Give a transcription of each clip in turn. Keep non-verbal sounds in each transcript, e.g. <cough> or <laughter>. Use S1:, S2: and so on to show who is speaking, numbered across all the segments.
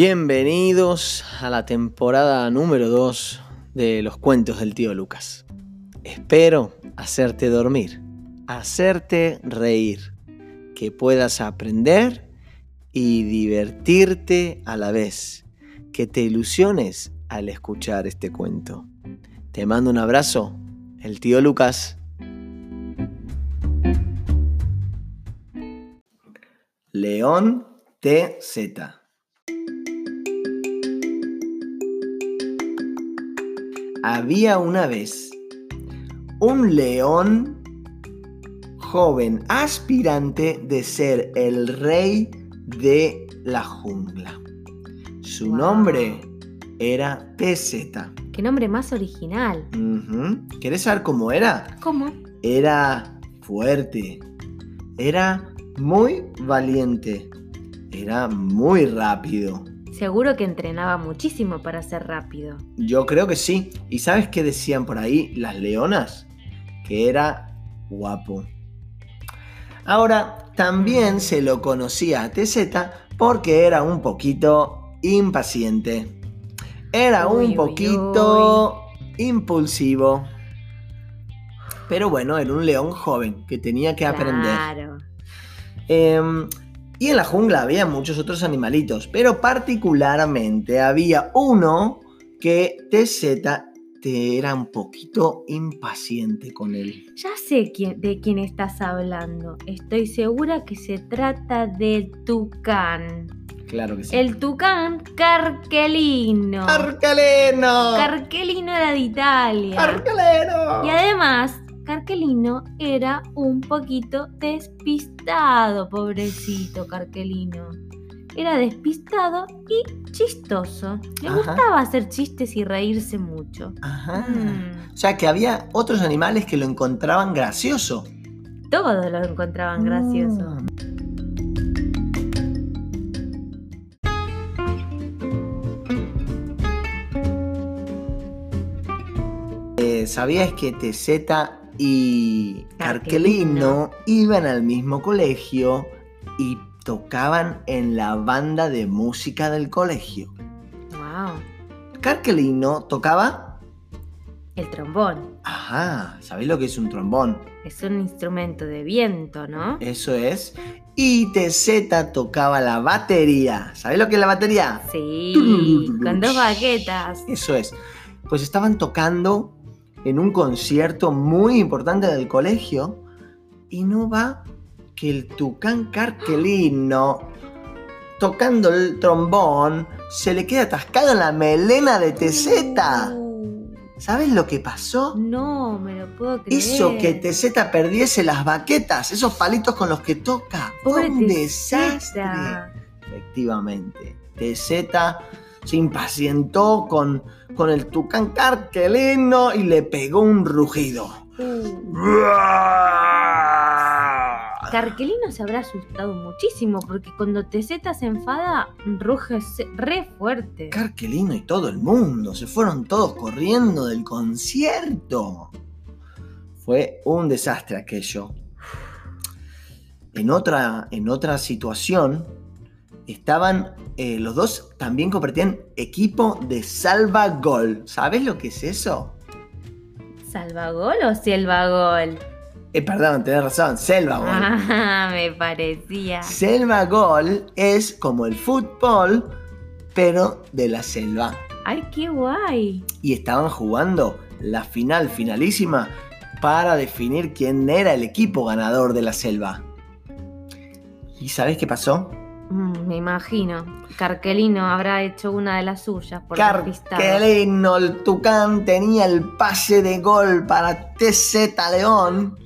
S1: Bienvenidos a la temporada número 2 de los cuentos del tío Lucas. Espero hacerte dormir, hacerte reír, que puedas aprender y divertirte a la vez, que te ilusiones al escuchar este cuento. Te mando un abrazo, el tío Lucas. León TZ. Había una vez un león joven aspirante de ser el rey de la jungla. Su
S2: Wow.
S1: nombre era TZ.
S2: Qué nombre más original.
S1: Ujú. ¿Querés saber cómo era?
S2: ¿Cómo?
S1: Era fuerte. Era muy valiente. Era muy rápido.
S2: Seguro que entrenaba muchísimo para ser rápido.
S1: Yo creo que sí. ¿Y sabes qué decían por ahí las leonas? Que era guapo. Ahora, también se lo conocía a TZ porque era un poquito impaciente. Era
S2: Uy,
S1: un
S2: uy,
S1: poquito impulsivo. Pero bueno, era un león joven que tenía que aprender.
S2: Claro.
S1: Y en la jungla había muchos otros animalitos, pero particularmente había uno que TZ te era un poquito impaciente con él.
S2: Ya sé quién- de quién estás hablando. Estoy segura que se trata del tucán.
S1: Claro que sí.
S2: El tucán Carquelino.
S1: ¡Arcaleno!
S2: Carquelino era de Italia.
S1: ¡Arcaleno!
S2: Y además, Carquelino era un poquito despistado, pobrecito Carquelino. Era despistado y chistoso. Le
S1: Ajá.
S2: gustaba hacer chistes y reírse mucho.
S1: Ajá.
S2: Mm,
S1: O sea que había otros animales que lo encontraban gracioso.
S2: Todos lo encontraban gracioso.
S1: Mm. Eh, ¿Sabías que TZ y Carquelino iban al mismo colegio y tocaban en la banda de música del colegio?
S2: Wow.
S1: Carquelino tocaba...
S2: El trombón
S1: Ajá, ¿sabéis lo que es un trombón?
S2: es un instrumento de viento, ¿no?
S1: Eso es. Y TZ tocaba la batería. ¿Sabéis lo que es la batería?
S2: Sí, con dos baquetas.
S1: Eso es. Pues estaban tocando en un concierto muy importante del colegio y no va que el tucán carquelino tocando el trombón se le queda atascado en la melena de TZ.
S2: Uh,
S1: ¿Sabes lo que pasó?
S2: No, me lo puedo creer.
S1: Hizo que TZ perdiese las baquetas, esos palitos con los que toca.
S2: Pobre
S1: un desastre. Efectivamente. TZ se impacientó con, con el tucán carquelino y le pegó un rugido.
S2: Uh. Carquelino se habrá asustado muchísimo porque cuando TZ se enfada, ruge re fuerte.
S1: Carquelino y todo el mundo se fueron todos corriendo del concierto. Fue un desastre aquello. En otra, en otra situación, estaban eh, los dos también compartían equipo de salva gol. ¿Sabes lo que es eso?
S2: ¿Salvagol o selvagol?
S1: Eh, perdón, tenés razón, selva gol.
S2: Ah, <laughs> me parecía.
S1: Selva gol es como el fútbol, pero de la selva.
S2: Ay, qué guay.
S1: y estaban jugando la final finalísima para definir quién era el equipo ganador de la selva. ¿Y sabes qué pasó?
S2: Mm, me imagino. Carquelino habrá hecho una de las suyas por.
S1: Carquelino, el Tucán, tenía el pase de gol para TZ León.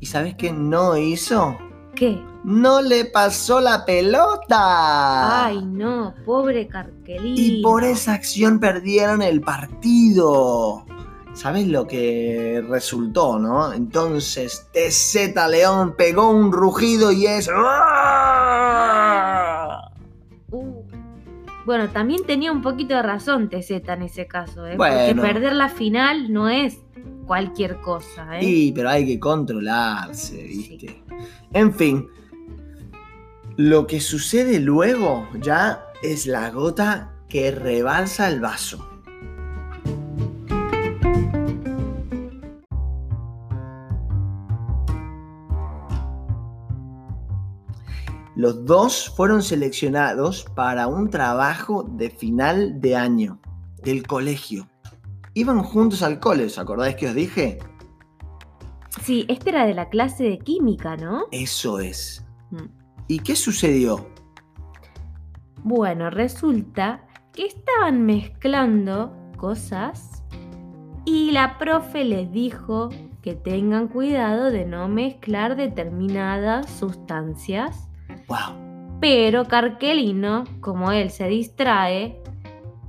S1: ¿Y sabes qué no hizo?
S2: ¿Qué?
S1: No le pasó la pelota.
S2: Ay, no, pobre Carquelino.
S1: Y por esa acción perdieron el partido. ¿Sabes lo que resultó, no? Entonces TZ León pegó un rugido y es...
S2: Uh. Bueno, también tenía un poquito de razón TZ en ese caso, ¿eh?
S1: Bueno.
S2: Porque perder la final no es cualquier cosa, ¿eh?
S1: Sí, pero hay que controlarse, ¿viste? En fin, lo que sucede luego ya es la gota que rebalsa el vaso. Los dos fueron seleccionados para un trabajo de final de año del colegio. Iban juntos al cole, ¿os acordáis que os dije?
S2: Sí, este era de la clase de química, ¿no?
S1: Eso es.
S2: Mm.
S1: ¿Y qué sucedió?
S2: Bueno, resulta que estaban mezclando cosas y la profe les dijo que tengan cuidado de no mezclar determinadas sustancias.
S1: ¡Wow!
S2: Pero Carquelino, como él se distrae,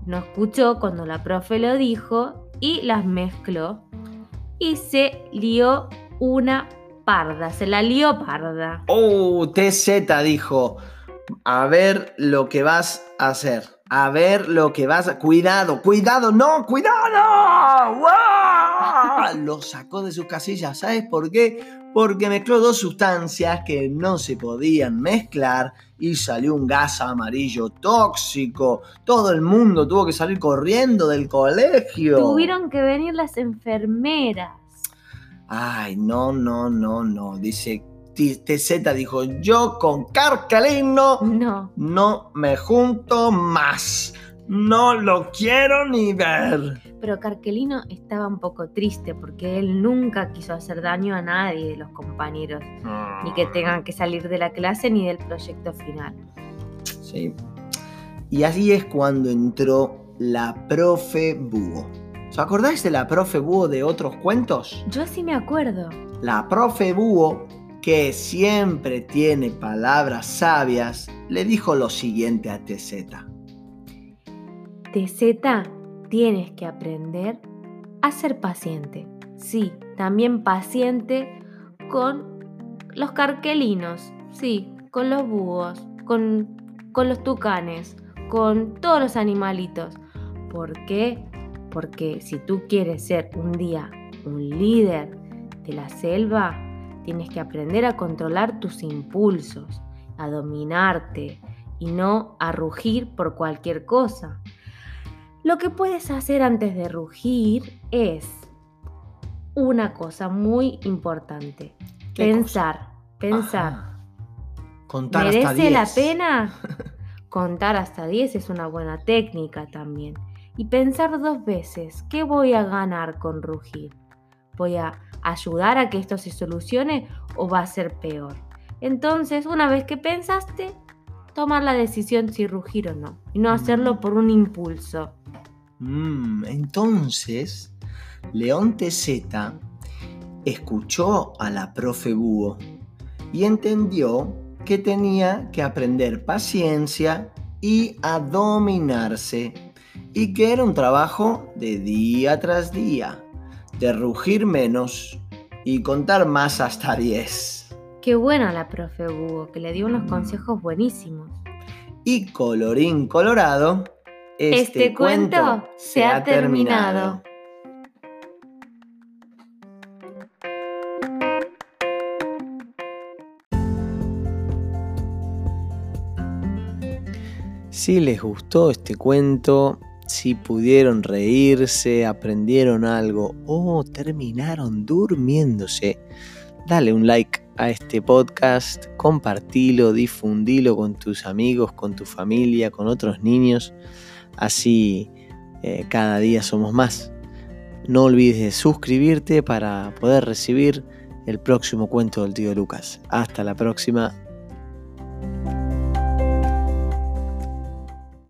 S2: no escuchó cuando la profe lo dijo y las mezcló. Y se lió una parda, se la lió parda.
S1: Oh, TZ dijo, a ver lo que vas a hacer. A ver lo que vas a... Cuidado, cuidado, no, cuidado. ¡Guau! Lo sacó de sus casillas. ¿Sabes por qué? Porque mezcló dos sustancias que no se podían mezclar y salió un gas amarillo tóxico. Todo el mundo tuvo que salir corriendo del colegio.
S2: Tuvieron que venir las enfermeras.
S1: Ay, no, no, no, no. Dice TZ dijo, yo con Carcalino
S2: No.
S1: no me junto más. No lo quiero ni ver.
S2: Pero Carquelino estaba un poco triste porque él nunca quiso hacer daño a nadie de los compañeros, ni que tengan que salir de la clase ni del proyecto final.
S1: Sí. Y así es cuando entró la profe Búho. ¿Os acordáis de la profe Búho de otros cuentos?
S2: Yo sí me acuerdo.
S1: La profe Búho, que siempre tiene palabras sabias, le dijo lo siguiente a TZ.
S2: TZ, tienes que aprender a ser paciente. Sí, también paciente con los carquelinos, sí, con los búhos, con, con los tucanes, con todos los animalitos. ¿Por qué? Porque si tú quieres ser un día un líder de la selva, tienes que aprender a controlar tus impulsos, a dominarte y no a rugir por cualquier cosa. Lo que puedes hacer antes de rugir es una cosa muy importante.
S1: ¿Qué
S2: Pensar, pensar.
S1: Ajá. Contar hasta
S2: ¿Merece la
S1: 10.
S2: pena? <laughs> Contar hasta 10 es una buena técnica también. Y pensar dos veces, ¿qué voy a ganar con rugir? ¿Voy a ayudar a que esto se solucione o va a ser peor? Entonces, una vez que pensaste, tomar la decisión si rugir o no. Y no hacerlo por un impulso.
S1: Mm, entonces, León TZ escuchó a la profe Búho y entendió que tenía que aprender paciencia y a dominarse y que era un trabajo de día tras día, de rugir menos y contar más hasta 10.
S2: Qué buena la profe Hugo, que le dio unos consejos buenísimos.
S1: Y colorín colorado, este,
S2: Este cuento se ha terminado.
S1: Si les gustó este cuento, si pudieron reírse, aprendieron algo o terminaron durmiéndose, dale un like a este podcast, compartilo, difundilo con tus amigos, con tu familia, con otros niños. Así eh, cada día somos más. No olvides de suscribirte para poder recibir el próximo cuento del tío Lucas. Hasta la próxima.